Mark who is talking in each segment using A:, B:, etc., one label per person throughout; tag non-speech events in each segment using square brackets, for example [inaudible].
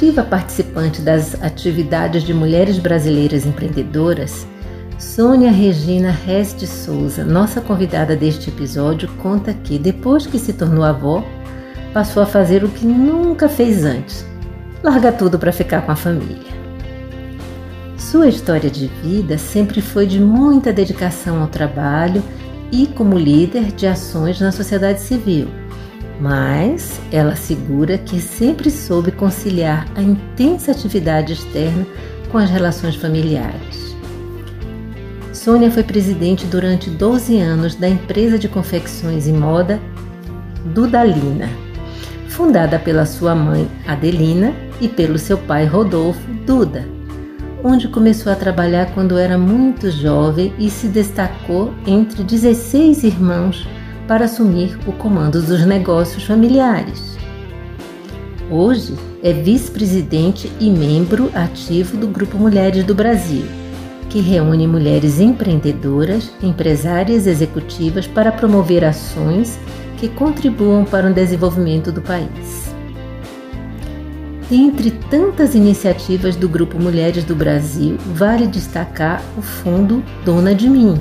A: Ativa participante das atividades de mulheres brasileiras empreendedoras, Sônia Regina Rez de Souza, nossa convidada deste episódio, conta que, depois que se tornou avó, passou a fazer o que nunca fez antes: larga tudo para ficar com a família. Sua história de vida sempre foi de muita dedicação ao trabalho e como líder de ações na sociedade civil mas ela assegura que sempre soube conciliar a intensa atividade externa com as relações familiares. Sônia foi presidente durante 12 anos da empresa de confecções e moda Dudalina, fundada pela sua mãe Adelina e pelo seu pai Rodolfo Duda, onde começou a trabalhar quando era muito jovem e se destacou entre 16 irmãos para assumir o comando dos negócios familiares. Hoje é vice-presidente e membro ativo do Grupo Mulheres do Brasil, que reúne mulheres empreendedoras, empresárias executivas para promover ações que contribuam para o desenvolvimento do país. Dentre tantas iniciativas do Grupo Mulheres do Brasil, vale destacar o Fundo Dona de Mim,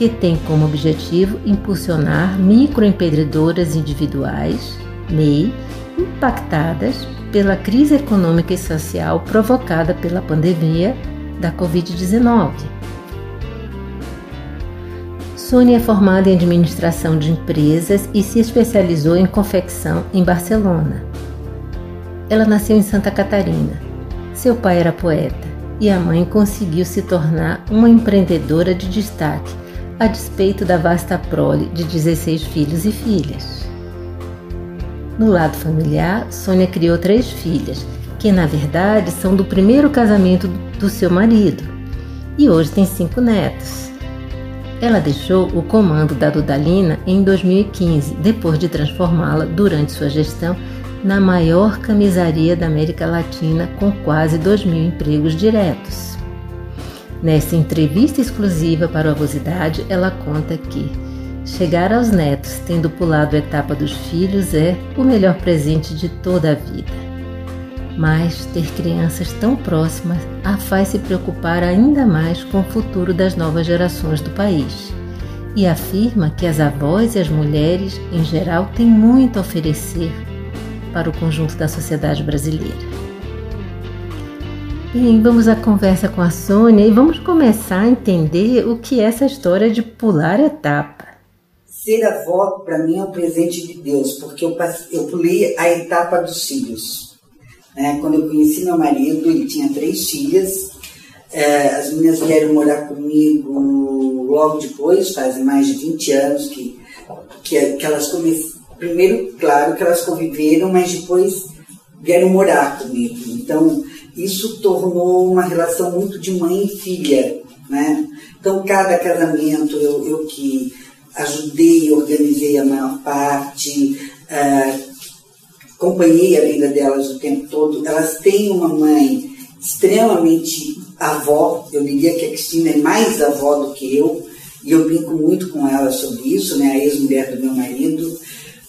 A: que tem como objetivo impulsionar microempreendedoras individuais, MEI, impactadas pela crise econômica e social provocada pela pandemia da Covid-19. Sônia é formada em administração de empresas e se especializou em confecção em Barcelona. Ela nasceu em Santa Catarina. Seu pai era poeta e a mãe conseguiu se tornar uma empreendedora de destaque a despeito da vasta prole de 16 filhos e filhas. No lado familiar, Sônia criou três filhas, que na verdade são do primeiro casamento do seu marido, e hoje tem cinco netos. Ela deixou o comando da Dudalina em 2015, depois de transformá-la, durante sua gestão, na maior camisaria da América Latina, com quase 2 mil empregos diretos. Nessa entrevista exclusiva para o Avosidade, ela conta que chegar aos netos tendo pulado a etapa dos filhos é o melhor presente de toda a vida. Mas ter crianças tão próximas a faz se preocupar ainda mais com o futuro das novas gerações do país. E afirma que as avós e as mulheres, em geral, têm muito a oferecer para o conjunto da sociedade brasileira. Bem, vamos à conversa com a Sônia e vamos começar a entender o que é essa história de pular etapa.
B: Ser avó, para mim, é um presente de Deus, porque eu, eu pulei a etapa dos filhos. Né? Quando eu conheci meu marido, ele tinha três filhas. É, as meninas vieram morar comigo logo depois, fazem mais de 20 anos que, que, que elas começaram. Primeiro, claro que elas conviveram, mas depois vieram morar comigo. Então, isso tornou uma relação muito de mãe e filha, né? Então, cada casamento eu, eu que ajudei, organizei a maior parte, uh, acompanhei a vida delas o tempo todo. Elas têm uma mãe extremamente avó, eu diria que a Cristina é mais avó do que eu, e eu brinco muito com ela sobre isso, né? A ex-mulher do meu marido.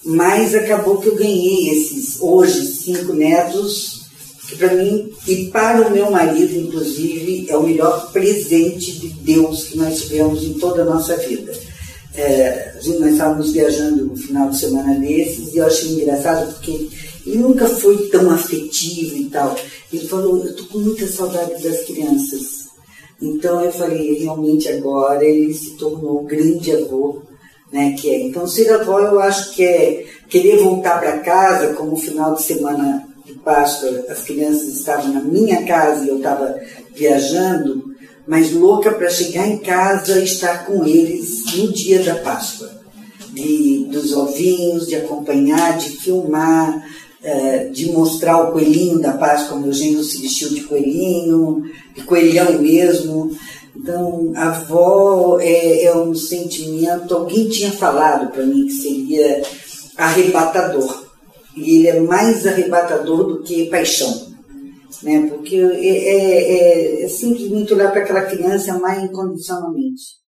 B: Mas acabou que eu ganhei esses, hoje, cinco netos que para mim e para o meu marido, inclusive, é o melhor presente de Deus que nós tivemos em toda a nossa vida. É, nós estávamos viajando no final de semana desses e eu achei engraçado porque Ele nunca foi tão afetivo e tal. Ele falou, eu tô com muita saudade das crianças. Então eu falei, realmente agora ele se tornou um grande avô, né? Que é. Então ser avó eu acho que é querer voltar para casa, como final de semana de Páscoa, as crianças estavam na minha casa e eu estava viajando, mas louca para chegar em casa e estar com eles no dia da Páscoa. De, dos ovinhos, de acompanhar, de filmar, é, de mostrar o coelhinho da Páscoa, meu genro se vestiu de coelhinho, de coelhão mesmo. Então, a avó é, é um sentimento, alguém tinha falado para mim que seria arrebatador. E ele é mais arrebatador do que paixão. Né? Porque é, é, é, é simplesmente olhar para aquela criança mais incondicionalmente.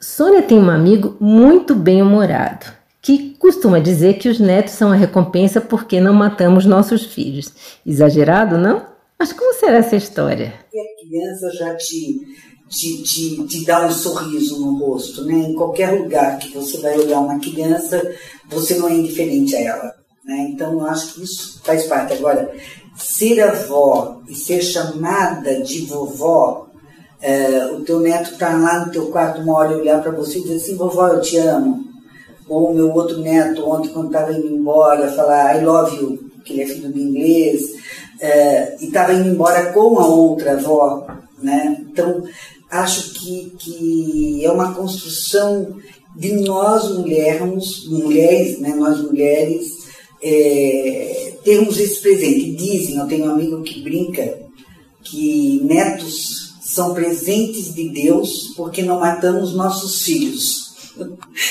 A: Sônia tem um amigo muito bem-humorado que costuma dizer que os netos são a recompensa porque não matamos nossos filhos. Exagerado, não? Mas como será essa história?
B: E a criança já te, te, te, te dá um sorriso no rosto, né? Em qualquer lugar que você vai olhar uma criança, você não é indiferente a ela. Né? Então, eu acho que isso faz parte. Agora, ser avó e ser chamada de vovó, é, o teu neto está lá no teu quarto uma hora olhar para você e dizer assim, vovó, eu te amo ou o meu outro neto, ontem, quando estava indo embora, falar I love you, que ele é filho do inglês, é, e estava indo embora com a outra avó. Né? Então, acho que, que é uma construção de nós mulhermos, mulheres, né, nós mulheres, é, termos esse presente. Dizem, eu tenho um amigo que brinca que netos são presentes de Deus porque não matamos nossos filhos. [laughs]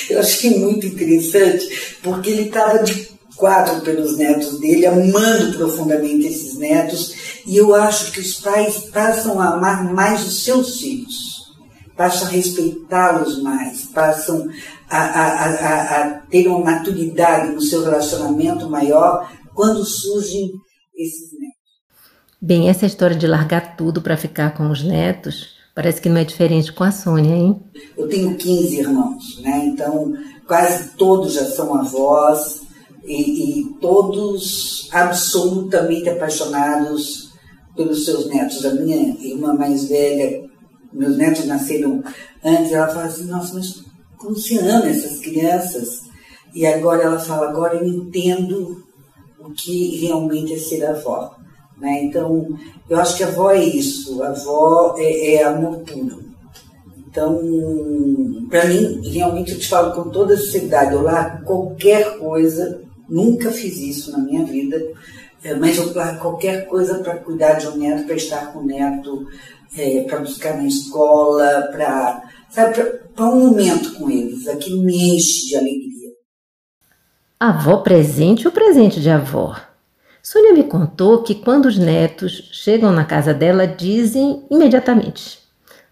B: Eu achei muito interessante, porque ele estava de quatro pelos netos dele, amando profundamente esses netos, e eu acho que os pais passam a amar mais os seus filhos, passam a respeitá-los mais, passam a, a, a, a ter uma maturidade no seu relacionamento maior quando surgem esses netos.
A: Bem, essa história de largar tudo para ficar com os netos Parece que não é diferente com a Sônia, hein?
B: Eu tenho 15 irmãos, né? Então, quase todos já são avós e, e todos absolutamente apaixonados pelos seus netos. A minha irmã mais velha, meus netos nasceram antes, ela fala assim, nossa, mas como se ama essas crianças? E agora ela fala, agora eu entendo o que realmente é ser avó. Né? Então, eu acho que a avó é isso, a avó é, é amor puro. Então, para mim, realmente eu te falo com toda sinceridade, eu largo qualquer coisa, nunca fiz isso na minha vida, é, mas eu largo qualquer coisa para cuidar de um neto, para estar com o neto, é, para buscar na escola, para para um momento com eles, aquilo me enche de alegria.
A: Avó presente ou presente de avó? Sônia me contou que quando os netos chegam na casa dela, dizem imediatamente: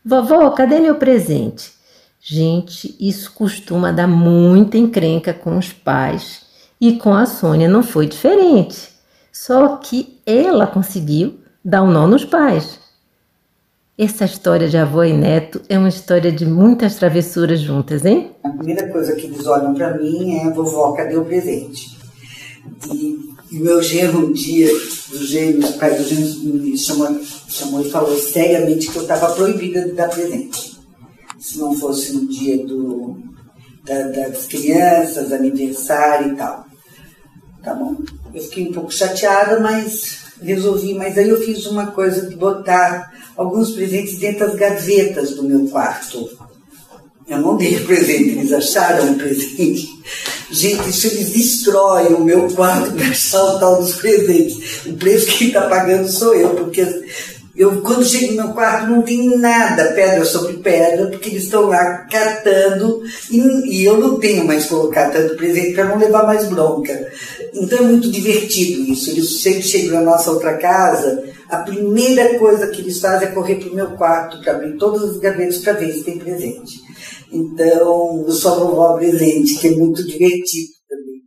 A: Vovó, cadê meu presente? Gente, isso costuma dar muita encrenca com os pais e com a Sônia não foi diferente. Só que ela conseguiu dar um nó nos pais. Essa história de avô e neto é uma história de muitas travessuras juntas, hein?
B: A primeira coisa que eles olham para mim é: vovó, cadê o presente? E e meu genro, um dia, o gêmeo, o pai do gêmeo me chamou, chamou e falou seriamente que eu estava proibida de dar presente. Se não fosse no dia do, da, das crianças, aniversário e tal. Tá bom. Eu fiquei um pouco chateada, mas resolvi. Mas aí eu fiz uma coisa de botar alguns presentes dentro das gavetas do meu quarto. Eu não dei presente, eles acharam um presente. Gente, isso eles destroem o meu quarto para achar o tal dos presentes. O preço que está pagando sou eu, porque eu, quando chego no meu quarto, não tem nada, pedra sobre pedra, porque eles estão lá catando e, e, eu não tenho mais colocar tanto presente para não levar mais bronca. Então é muito divertido isso. Eles sempre chegam na nossa outra casa, a primeira coisa que eles fazem é correr para o meu quarto para abrir todas as gavetas para ver se tem presente. Então, eu só vovó presente, que é muito divertido também.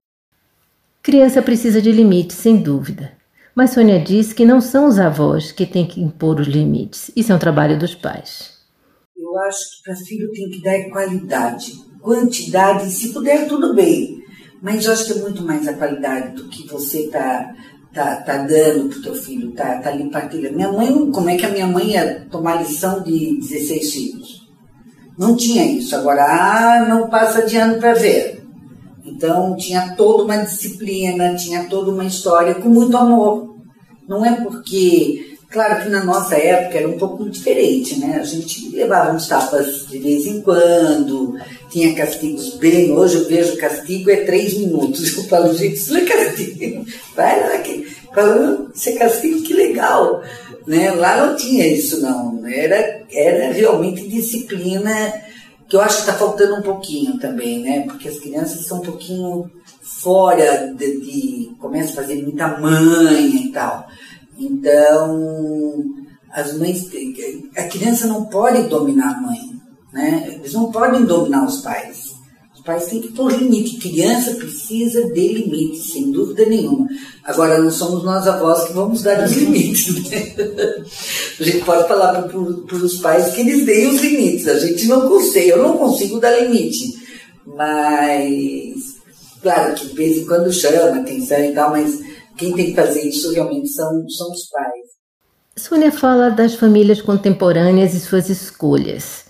A: Criança precisa de limites, sem dúvida. Mas Sônia diz que não são os avós que têm que impor os limites. Isso é um trabalho dos pais.
B: Eu acho que para filho tem que dar qualidade, quantidade, se puder, tudo bem. mas eu acho que é muito mais a qualidade do que você está tá, tá dando pro teu filho, tá, tá ali partilhando. Minha mãe, como é que a minha mãe ia tomar lição de 16 filhos? Não tinha isso. Agora, ah, não passa de ano para ver. Então, tinha toda uma disciplina, tinha toda uma história com muito amor. Não é porque Claro que na nossa época era um pouco diferente, né? A gente levava uns tapas de vez em quando, tinha castigos bem. Hoje eu vejo castigo é três minutos. [laughs] Eu falo, gente, isso não é castigo. Vai lá, que, falando, isso é castigo, que legal. Né? Lá não tinha isso, não. Era, era realmente disciplina, que eu acho que está faltando um pouquinho também, né? Porque as crianças são um pouquinho fora de, de começam a fazer muita manha e tal. Então, as mães, a criança não pode dominar a mãe, né? Eles não podem dominar os pais. Pais têm que pôr limite. Criança precisa de limites, sem dúvida nenhuma. Agora, não somos nós avós que vamos dar os limites. Né? [laughs] A gente pode falar para os pais que eles deem os limites. A gente não consegue, eu não consigo dar limite. Mas, claro que de vez em quando chama atenção e tal, mas quem tem que fazer isso realmente são, são os pais.
A: Sônia fala das famílias contemporâneas e suas escolhas.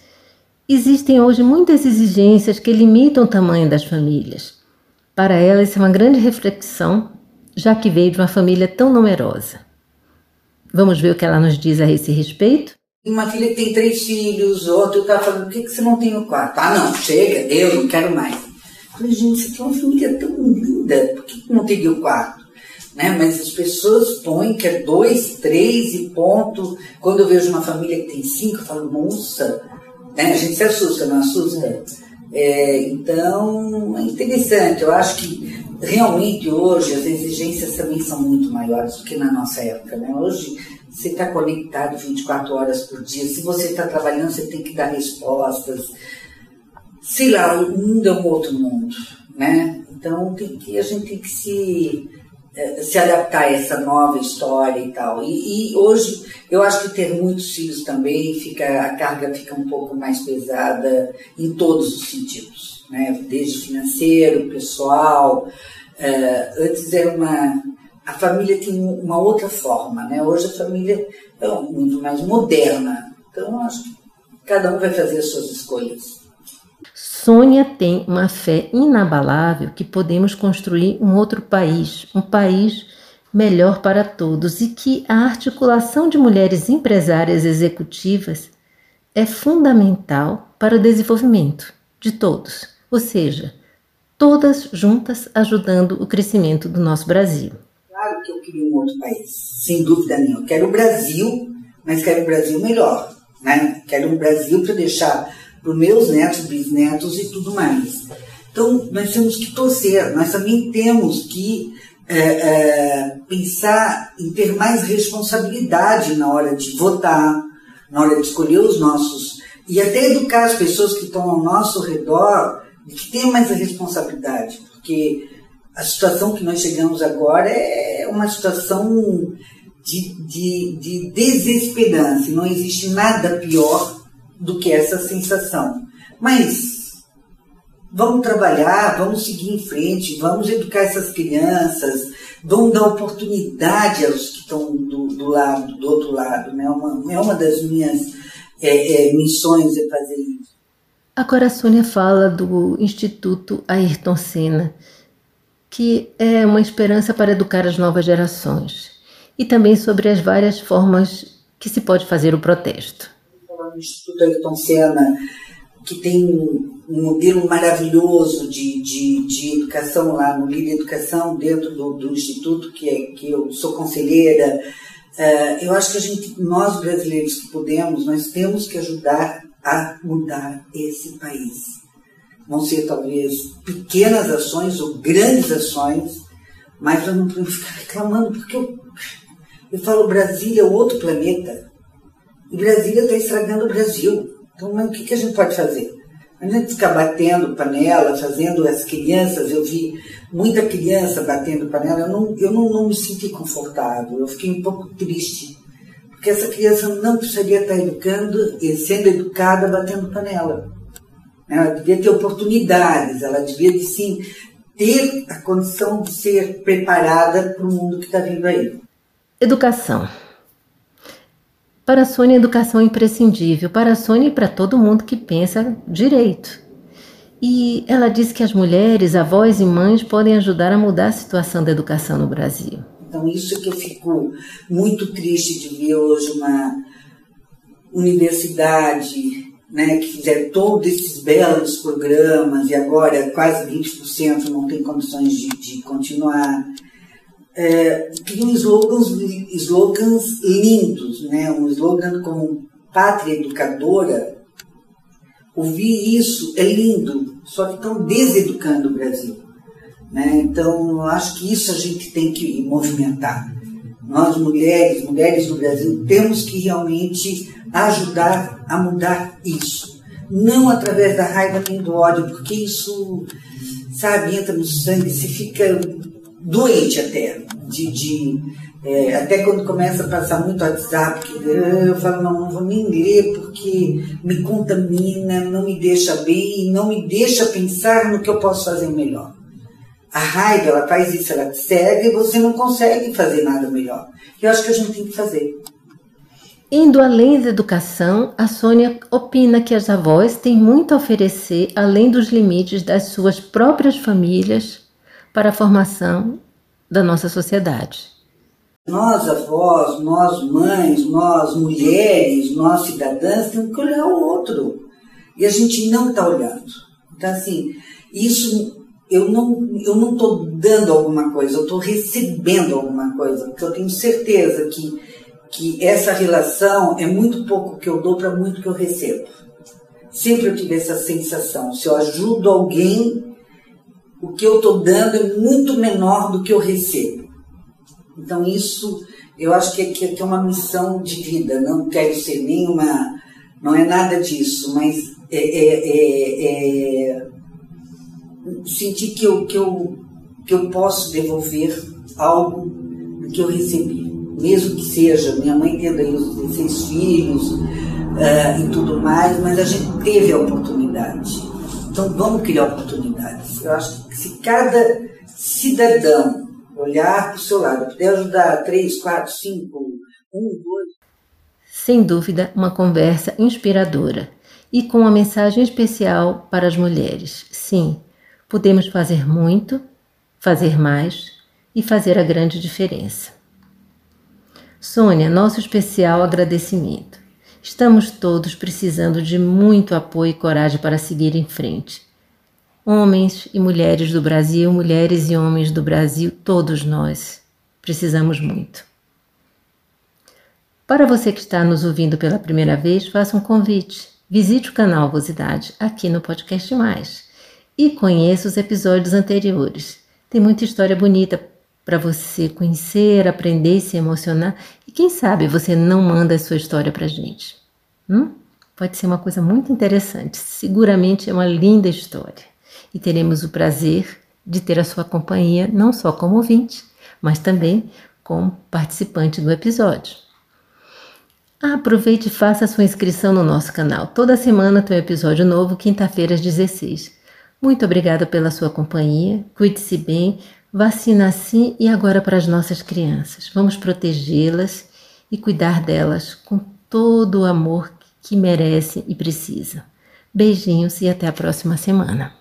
A: Existem hoje muitas exigências que limitam o tamanho das famílias. Para ela, isso é uma grande reflexão, já que veio de uma família tão numerosa. Vamos ver o que ela nos diz a esse respeito?
B: Uma filha que tem três filhos, outro está falando, por que, que você não tem o quarto? Ah, não, chega, eu não quero mais. Eu falei, gente, você tem uma família tão linda, por que, não teria o quarto? né? Mas as pessoas põem que é dois, três e ponto. Quando eu vejo uma família que tem cinco, eu falo, nossa, né? a gente se assusta, não assusta? É, então, é interessante. Eu acho que realmente hoje as exigências também são muito maiores do que na nossa época, né? Hoje você está conectado 24 horas por dia. Se você está trabalhando, você tem que dar respostas. Sei lá, o mundo é um outro mundo, né? Então tem que, a gente tem que se é, se adaptar a essa nova história e tal. E, e, hoje eu acho que ter muitos filhos também fica a carga fica um pouco mais pesada em todos os sentidos, né? Desde financeiro, pessoal. Uh, antes era uma a família tinha uma outra forma, né? Hoje a família é muito mais moderna. Então acho que cada um vai fazer as suas escolhas.
A: Sônia tem uma fé inabalável que podemos construir um outro país, um país melhor para todos e que a articulação de mulheres empresárias executivas é fundamental para o desenvolvimento de todos, ou seja, todas juntas ajudando o crescimento do nosso Brasil.
B: Claro que eu queria um outro país, sem dúvida nenhuma. Quero o Brasil, mas quero o Brasil melhor. Né? Quero um Brasil para deixar para os meus netos, bisnetos e tudo mais. Então, nós temos que torcer, nós também temos que é, é, pensar em ter mais responsabilidade na hora de votar, na hora de escolher os nossos, e até educar as pessoas que estão ao nosso redor de que tenham mais responsabilidade, porque a situação que nós chegamos agora é uma situação de, de, de desesperança, não existe nada pior do que essa sensação. Mas vamos trabalhar, vamos seguir em frente, vamos educar essas crianças, vamos dar oportunidade aos que estão do, do lado, do outro lado. Né? Uma, é uma das minhas é, é, missões é fazer isso.
A: Agora a Sônia fala do Instituto Ayrton Senna, que é uma esperança para educar as novas gerações, e também sobre as várias formas que se pode fazer o protesto
B: Instituto Ayrton Senna, que tem um modelo maravilhoso de, de, de educação lá no Líder Educação, dentro do, do Instituto, que, é, que eu sou conselheira. Uh, eu acho que a gente, nós brasileiros que podemos, nós temos que ajudar a mudar esse país. Vão ser talvez pequenas ações ou grandes ações, mas nós não podemos ficar reclamando, porque eu, eu falo Brasília é outro planeta. E Brasília está estragando o Brasil. Então, o que, que a gente pode fazer? A gente ficar batendo panela, fazendo as crianças, eu vi muita criança batendo panela, eu não, eu não, não me senti confortável, eu fiquei um pouco triste. Porque essa criança não precisaria estar educando e sendo educada batendo panela. Ela devia ter oportunidades, ela devia, sim, ter a condição de ser preparada para o mundo que está vindo aí.
A: Educação. Para a Sônia, educação é imprescindível. Para a Sônia e para todo mundo que pensa direito. E ela diz que as mulheres, avós e mães podem ajudar a mudar a situação da educação no Brasil.
B: Então, isso que eu fico muito triste de ver hoje uma universidade né, que fizeram todos esses belos programas e agora quase 20% não tem condições de, de continuar. É, criam slogans, slogans lindos, né? um slogan como Pátria Educadora. Ouvir isso é lindo, só que estão deseducando o Brasil. Né? Então, acho que isso a gente tem que movimentar. Nós, mulheres, mulheres do Brasil, temos que realmente ajudar a mudar isso. Não através da raiva nem do ódio, porque isso, sabe, entra no sangue, se fica doente até. De, de é, até quando começa a passar muito WhatsApp, eu falo, não, não vou nem ler porque me contamina, não me deixa bem, não me deixa pensar no que eu posso fazer melhor. A raiva, ela faz isso, ela te cega e você não consegue fazer nada melhor. Eu acho que a gente tem que fazer.
A: Indo além da educação, a Sônia opina que as avós têm muito a oferecer além dos limites das suas próprias famílias para a formação da nossa sociedade.
B: Nós avós, nós mães, nós mulheres, nós cidadãs temos que olhar o outro. E a gente não está olhando. Então, assim, isso eu não eu não estou dando alguma coisa, eu estou recebendo alguma coisa, porque eu tenho certeza que que essa relação é muito pouco que eu dou para muito que eu recebo. Sempre eu tive essa sensação. Se eu ajudo alguém, o que eu estou dando é muito menor do que eu recebo. Então isso eu acho que é, é uma missão de vida. Não quero ser nenhuma, não é nada disso, mas é, é, é, é sentir que eu, que, eu, que eu posso devolver algo do que eu recebi mesmo que seja, minha mãe tendo aí os 16 filhos uh, e tudo mais, mas a gente teve a oportunidade. Então vamos criar oportunidades. Eu acho que se cada cidadão olhar para o seu lado, puder ajudar três, quatro, cinco, um, dois.
A: Sem dúvida, uma conversa inspiradora e com uma mensagem especial para as mulheres. Sim, podemos fazer muito, fazer mais e fazer a grande diferença. Sônia, nosso especial agradecimento. Estamos todos precisando de muito apoio e coragem para seguir em frente. Homens e mulheres do Brasil, mulheres e homens do Brasil, todos nós precisamos muito. Para você que está nos ouvindo pela primeira vez, faça um convite. Visite o canal Vosidade aqui no Podcast Mais e conheça os episódios anteriores. Tem muita história bonita para você conhecer, aprender se emocionar. E quem sabe você não manda a sua história para gente. Hum? Pode ser uma coisa muito interessante. Seguramente é uma linda história. E teremos o prazer de ter a sua companhia, não só como ouvinte, mas também como participante do episódio. Aproveite e faça sua inscrição no nosso canal. Toda semana tem um episódio novo, quinta-feira às 16. Muito obrigada pela sua companhia. Cuide-se bem. Vacina sim e agora para as nossas crianças. Vamos protegê-las e cuidar delas com todo o amor que merecem e precisam. Beijinhos e até a próxima semana.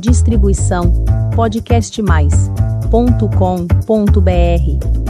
C: Distribuição podcastmais.com.br